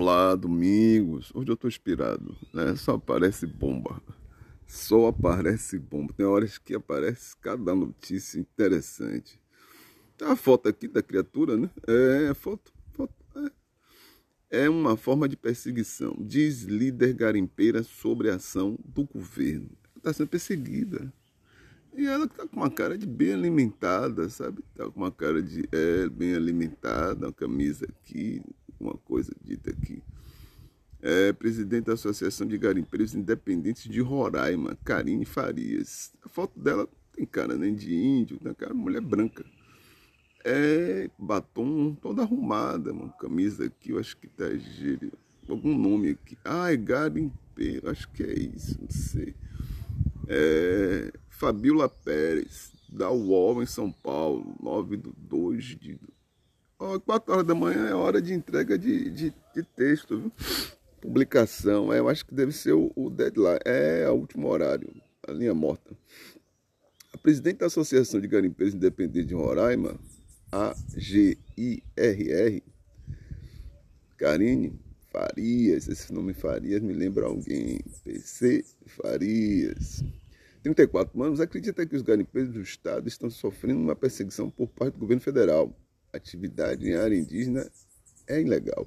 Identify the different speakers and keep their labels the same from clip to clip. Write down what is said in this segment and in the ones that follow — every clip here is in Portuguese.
Speaker 1: Olá, Domingos. Hoje eu tô inspirado, né? Só aparece bomba. Só aparece bomba. Tem horas que aparece cada notícia interessante. A foto aqui da criatura, né? É, foto, foto. É. é uma forma de perseguição. Diz líder garimpeira sobre a ação do governo. Está sendo perseguida. E ela tá com uma cara de bem alimentada, sabe? Tá com uma cara de é, bem alimentada, uma camisa aqui, uma coisa dita aqui. É presidente da Associação de Garimpeiros Independentes de Roraima, Karine Farias. A foto dela tem cara nem de índio, tem cara mulher branca. É batom toda arrumada, uma camisa aqui, eu acho que tá algum nome aqui. Ah, é garimpeiro, acho que é isso, não sei. É, Fabiola Pérez, da UOL em São Paulo, 9 de 2 de 4 horas da manhã é hora de entrega de, de, de texto, viu? Publicação. É, eu acho que deve ser o, o deadline. É o último horário, a linha morta. A presidente da Associação de Garimpeiros Independentes de Roraima, a GIRR, Karine Farias, esse nome Farias me lembra alguém, PC Farias. 34 anos, acredita que os garimpeiros do Estado estão sofrendo uma perseguição por parte do governo federal atividade em área indígena é ilegal.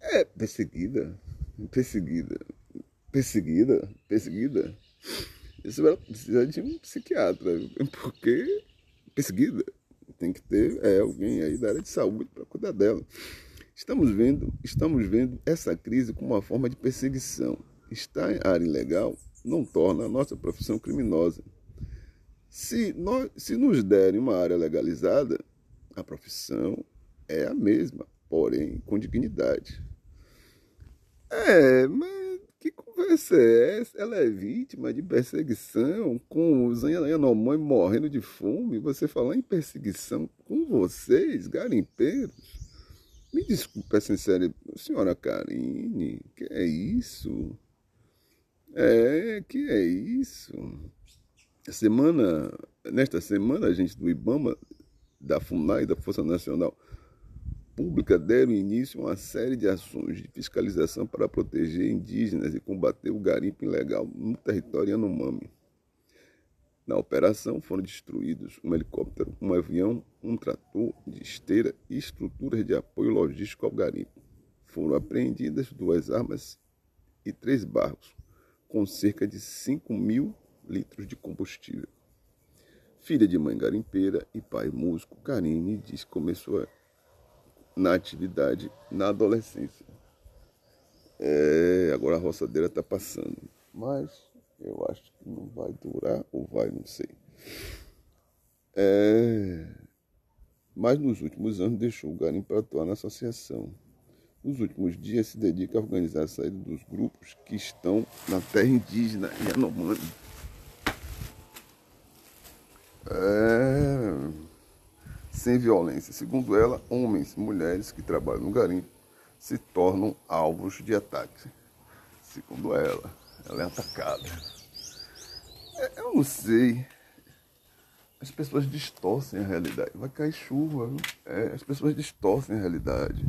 Speaker 1: É perseguida, perseguida, perseguida, perseguida. Isso vai precisar de um psiquiatra, porque perseguida tem que ter é, alguém aí da área de saúde para cuidar dela. Estamos vendo, estamos vendo essa crise como uma forma de perseguição. Estar em área ilegal não torna a nossa profissão criminosa. Se, nós, se nos derem uma área legalizada, a profissão é a mesma, porém com dignidade. É, mas que conversa é essa? Ela é vítima de perseguição com os Yanomami morrendo de fome. Você falar em perseguição com vocês, garimpeiros? Me desculpe, é sincero, senhora Karine, que é isso? É, que é isso? Semana, nesta semana, a gente do IBAMA, da FUNAI, da Força Nacional Pública, deram início a uma série de ações de fiscalização para proteger indígenas e combater o garimpo ilegal no território Yanomami. Na operação foram destruídos um helicóptero, um avião, um trator de esteira e estruturas de apoio logístico ao garimpo. Foram apreendidas duas armas e três barcos, com cerca de 5 mil litros de combustível. Filha de mãe garimpeira e pai músico, Karine diz que começou na atividade na adolescência. É, agora a roçadeira está passando, mas eu acho que não vai durar ou vai, não sei. É, mas nos últimos anos deixou o garimpo para atuar na associação. Nos últimos dias se dedica a organizar a saída dos grupos que estão na terra indígena Yanomami é, sem violência. Segundo ela, homens e mulheres que trabalham no garimpo se tornam alvos de ataque. Segundo ela, ela é atacada. É, eu não sei. As pessoas distorcem a realidade. Vai cair chuva. É, as pessoas distorcem a realidade.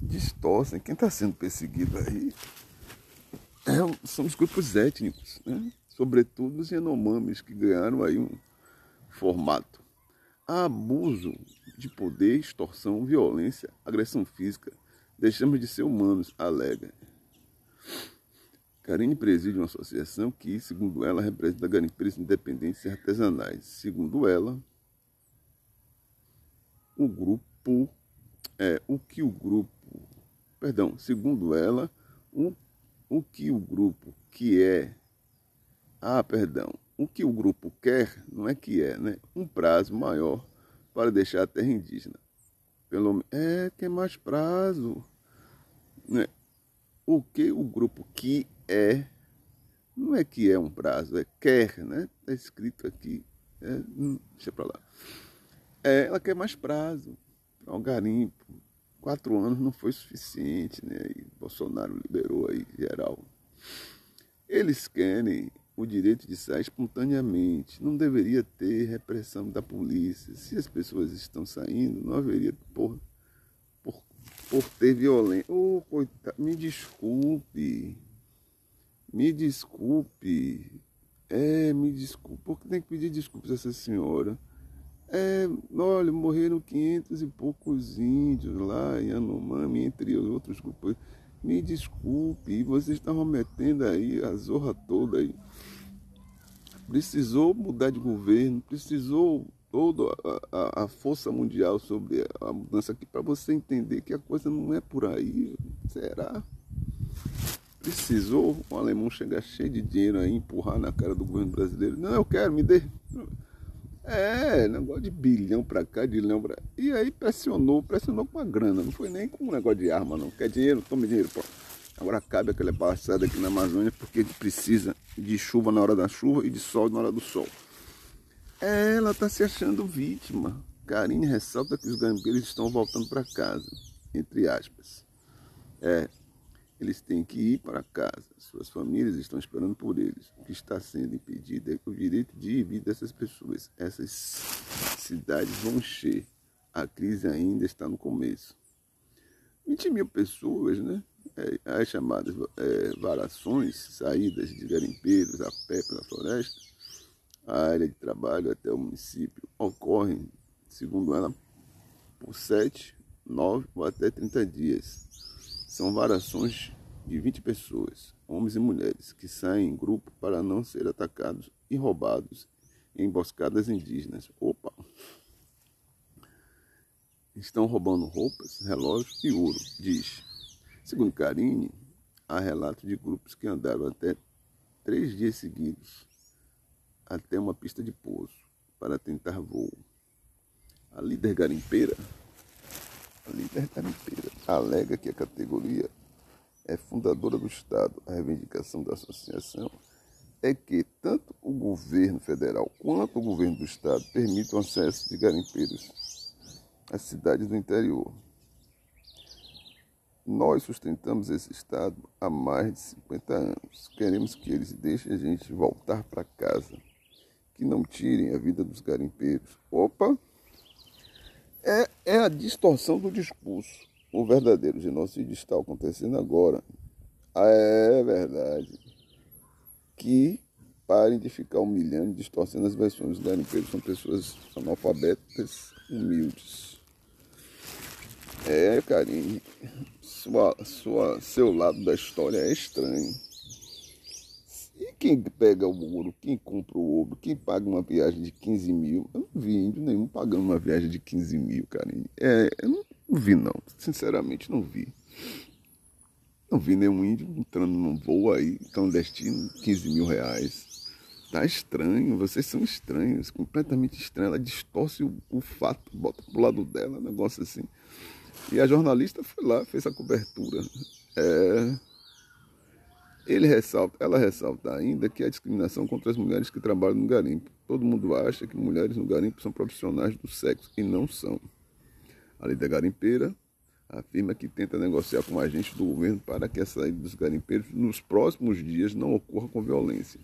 Speaker 1: Distorcem. Quem está sendo perseguido aí é, são os grupos étnicos, né? sobretudo os Yanomamis, que ganharam aí um, formato. Abuso de poder, extorsão, violência, agressão física. Deixamos de ser humanos, alega. Karine preside uma associação que, segundo ela, representa garimpeiros independentes e artesanais. Segundo ela, o grupo, é, o que o grupo, perdão, segundo ela, o, o que o grupo que é, ah, perdão, o que o grupo quer, não é que é, né? Um prazo maior para deixar a terra indígena. Pelo é tem mais prazo. Né? O que o grupo que é, não é que é um prazo, é quer, né? Está escrito aqui. É, hum, deixa para lá. É, ela quer mais prazo para um garimpo. Quatro anos não foi suficiente, né? E Bolsonaro liberou aí geral. Eles querem o direito de sair espontaneamente. Não deveria ter repressão da polícia. Se as pessoas estão saindo, não haveria por, por por ter violência. Oh, coitado, me desculpe. Me desculpe. É, me desculpe. Porque tem que pedir desculpas a essa senhora. É, olha, morreram 500 e poucos índios lá em Anomami, entre os outros grupos. Me desculpe, vocês estavam metendo aí a zorra toda aí. Precisou mudar de governo, precisou toda a, a, força mundial sobre a mudança aqui para você entender que a coisa não é por aí. Será? Precisou o alemão chegar cheio de dinheiro aí, empurrar na cara do governo brasileiro. Não, eu quero, me dê. É, negócio de bilhão para cá, de pra... E aí pressionou, pressionou com a grana, não foi nem com um negócio de arma, não. Quer dinheiro? Tome dinheiro, pô. Agora cabe aquela passada aqui na Amazônia porque precisa de chuva na hora da chuva e de sol na hora do sol. Ela está se achando vítima. Karine ressalta que os garimpeiros estão voltando para casa, entre aspas. É, eles têm que ir para casa. Suas famílias estão esperando por eles. O que está sendo impedido é o direito de vir dessas pessoas. Essas cidades vão encher. A crise ainda está no começo. 20 mil pessoas, né? É, as chamadas é, varações, saídas de garimpeiros a pé pela floresta, a área de trabalho até o município ocorrem, segundo ela, por 7, 9 ou até 30 dias são varações de 20 pessoas, homens e mulheres, que saem em grupo para não ser atacados e roubados em emboscadas indígenas. Opa! Estão roubando roupas, relógios e ouro, diz. Segundo Karine, há relatos de grupos que andaram até três dias seguidos até uma pista de pouso para tentar voo. A líder garimpeira a líder garimpeira alega que a categoria é fundadora do Estado. A reivindicação da associação é que tanto o governo federal quanto o governo do Estado permitam acesso de garimpeiros às cidades do interior. Nós sustentamos esse Estado há mais de 50 anos. Queremos que eles deixem a gente voltar para casa, que não tirem a vida dos garimpeiros. Opa! É, é a distorção do discurso. O verdadeiro genocídio está acontecendo agora. Ah, é verdade. Que parem de ficar humilhando, distorcendo as versões. Os garimpeiros são pessoas analfabetas, humildes. É, carinho. Sua, sua, seu lado da história é estranho. E quem pega o ouro, quem compra o ouro, quem paga uma viagem de 15 mil? Eu não vi índio nenhum pagando uma viagem de 15 mil, cara. É, eu não, vi, não. Sinceramente, não vi. Não vi nenhum índio entrando num voo aí, clandestino, 15 mil reais. Tá estranho, vocês são estranhos, completamente estranhos. Ela distorce o, o fato, bota pro lado dela, um negócio assim. E a jornalista foi lá, fez a cobertura. É, ele ressalta, ela ressalta ainda que há discriminação contra as mulheres que trabalham no garimpo. Todo mundo acha que mulheres no garimpo são profissionais do sexo e não são. A líder garimpeira afirma que tenta negociar com agentes do governo para que a saída dos garimpeiros nos próximos dias não ocorra com violência.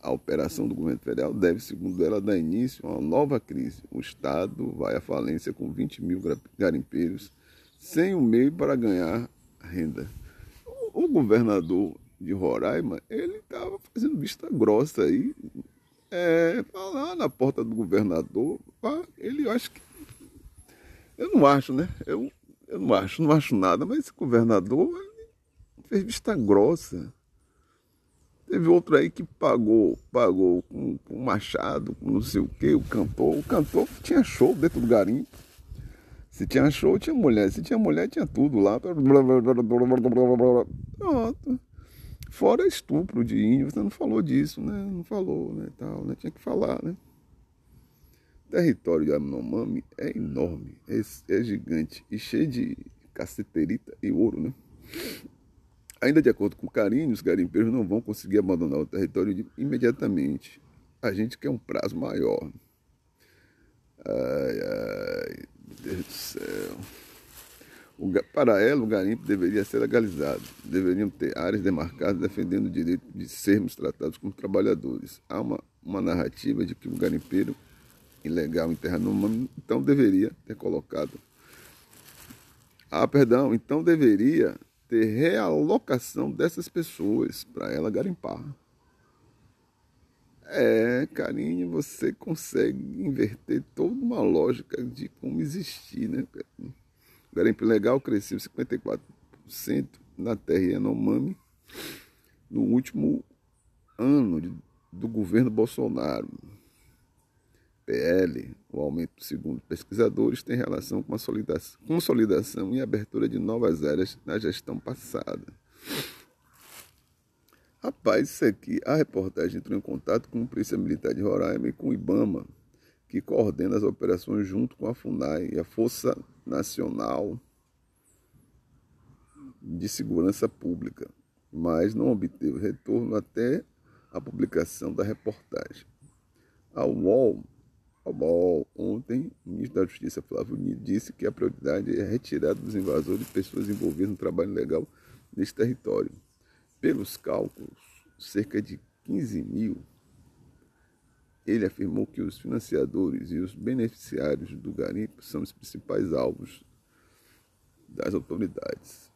Speaker 1: A operação do governo federal deve, segundo ela, dar início a uma nova crise. O Estado vai à falência com 20 mil garimpeiros sem o meio para ganhar renda. O governador de Roraima, ele estava fazendo vista grossa aí, é, lá na porta do governador, ele acho que. Eu não acho, né? Eu, eu não acho, não acho nada, mas esse governador fez vista grossa. Teve outro aí que pagou, pagou com, com machado, com não sei o que, o cantor. O cantor tinha show dentro do garimpo. Se tinha show, tinha mulher. Se tinha mulher, tinha tudo lá. Pronto. Fora estupro de índio, você não falou disso, né? Não falou, né? Tal, né? Tinha que falar, né? O território de Anomami é enorme, é, é gigante e cheio de caceterita e ouro, né? Ainda de acordo com o Carinho, os garimpeiros não vão conseguir abandonar o território imediatamente. A gente quer um prazo maior. Ai, ai, Deus do céu. O, para ela, o garimpo deveria ser legalizado. Deveriam ter áreas demarcadas defendendo o direito de sermos tratados como trabalhadores. Há uma, uma narrativa de que o garimpeiro ilegal enterrado no então deveria ter colocado Ah, perdão, então deveria ter realocação dessas pessoas para ela garimpar. É, carinho, você consegue inverter toda uma lógica de como existir, né? Garimpo legal cresceu 54% na terra Yanomami no último ano de, do governo Bolsonaro. PL, o aumento, segundo pesquisadores, tem relação com a consolidação e abertura de novas áreas na gestão passada. Rapaz, isso aqui, a reportagem entrou em contato com a Polícia Militar de Roraima e com o IBAMA, que coordena as operações junto com a FUNAI e a Força Nacional de Segurança Pública, mas não obteve retorno até a publicação da reportagem. A UOL, UOL ontem, o ministro da Justiça Flávio Nino disse que a prioridade é a retirada dos invasores de pessoas envolvidas no trabalho legal nesse território. Pelos cálculos, cerca de 15 mil, ele afirmou que os financiadores e os beneficiários do garimpo são os principais alvos das autoridades.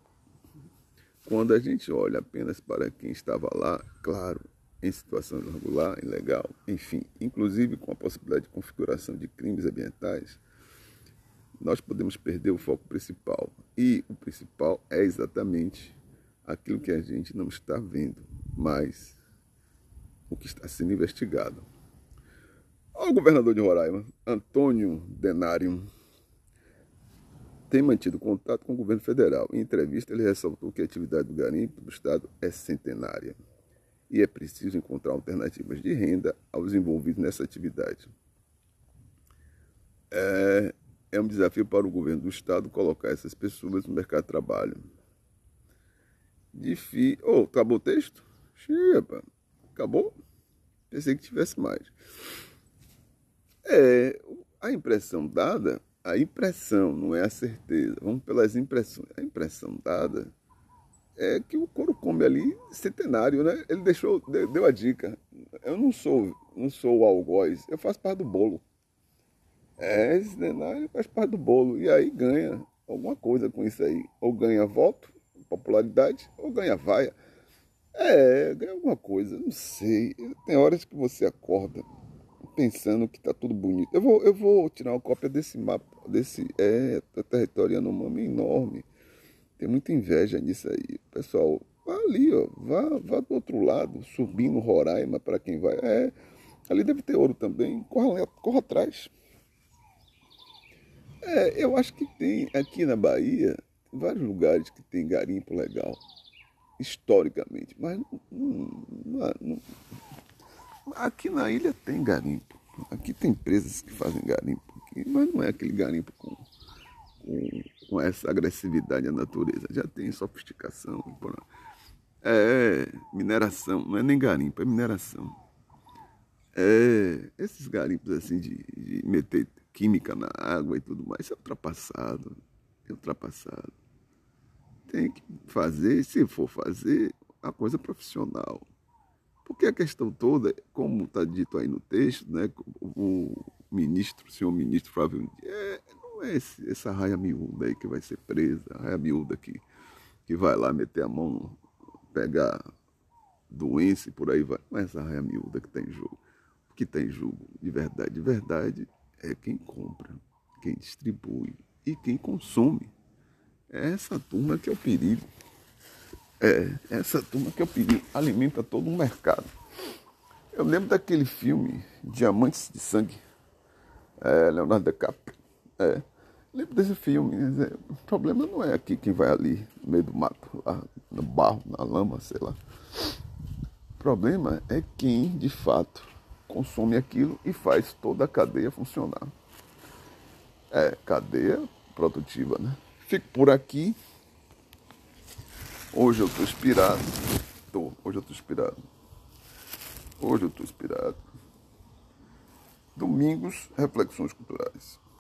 Speaker 1: Quando a gente olha apenas para quem estava lá, claro, em situação irregular, ilegal, enfim, inclusive com a possibilidade de configuração de crimes ambientais, nós podemos perder o foco principal. E o principal é exatamente aquilo que a gente não está vendo, mas o que está sendo investigado. O governador de Roraima, Antônio Denário, tem mantido contato com o governo federal. Em entrevista, ele ressaltou que a atividade do garimpo do Estado é centenária e é preciso encontrar alternativas de renda aos envolvidos nessa atividade. É, é um desafio para o governo do Estado colocar essas pessoas no mercado de trabalho. Difícil. Oh, acabou o texto? Acabou? Pensei que tivesse mais. É, a impressão dada, a impressão, não é a certeza. Vamos pelas impressões. A impressão dada é que o couro come ali centenário, né? Ele deixou, deu a dica. Eu não sou, não sou o algoz, eu faço parte do bolo. É, centenário faz parte do bolo. E aí ganha alguma coisa com isso aí. Ou ganha voto, popularidade ou ganha vaia. É, ganha alguma coisa, não sei. Tem horas que você acorda pensando que está tudo bonito. Eu vou, eu vou tirar uma cópia desse mapa, desse é, território Yanomami enorme. Tem muita inveja nisso aí. Pessoal, vá ali, ó, vá, vá do outro lado, subindo Roraima para quem vai. É, ali deve ter ouro também. Corra, corra atrás. É, eu acho que tem aqui na Bahia vários lugares que tem garimpo legal, historicamente, mas não, não, não, aqui na ilha tem garimpo. Aqui tem empresas que fazem garimpo, mas não é aquele garimpo com, com, com essa agressividade à natureza. Já tem sofisticação. É mineração, não é nem garimpo, é mineração. É, esses garimpos assim de, de meter química na água e tudo mais, é ultrapassado. É ultrapassado tem que fazer, se for fazer, a coisa profissional. Porque a questão toda, como está dito aí no texto, né, o ministro, o senhor ministro Flávio, é, é esse, essa raia miúda aí que vai ser presa, a raia miúda que, que vai lá meter a mão, pegar doença e por aí vai. Não é essa raia miúda que está em jogo. O que está em jogo, de verdade, de verdade, é quem compra, quem distribui e quem consome. É essa turma que é o perigo. É, essa turma que é o perigo. Alimenta todo um mercado. Eu lembro daquele filme, Diamantes de Sangue. É, Leonardo DiCaprio. É. Lembro desse filme. O problema não é aqui quem vai ali, no meio do mato, lá no barro, na lama, sei lá. O problema é quem, de fato, consome aquilo e faz toda a cadeia funcionar. É, cadeia produtiva, né? Fico por aqui. Hoje eu tô inspirado. Tô, hoje eu tô inspirado. Hoje eu tô inspirado. Domingos, reflexões culturais.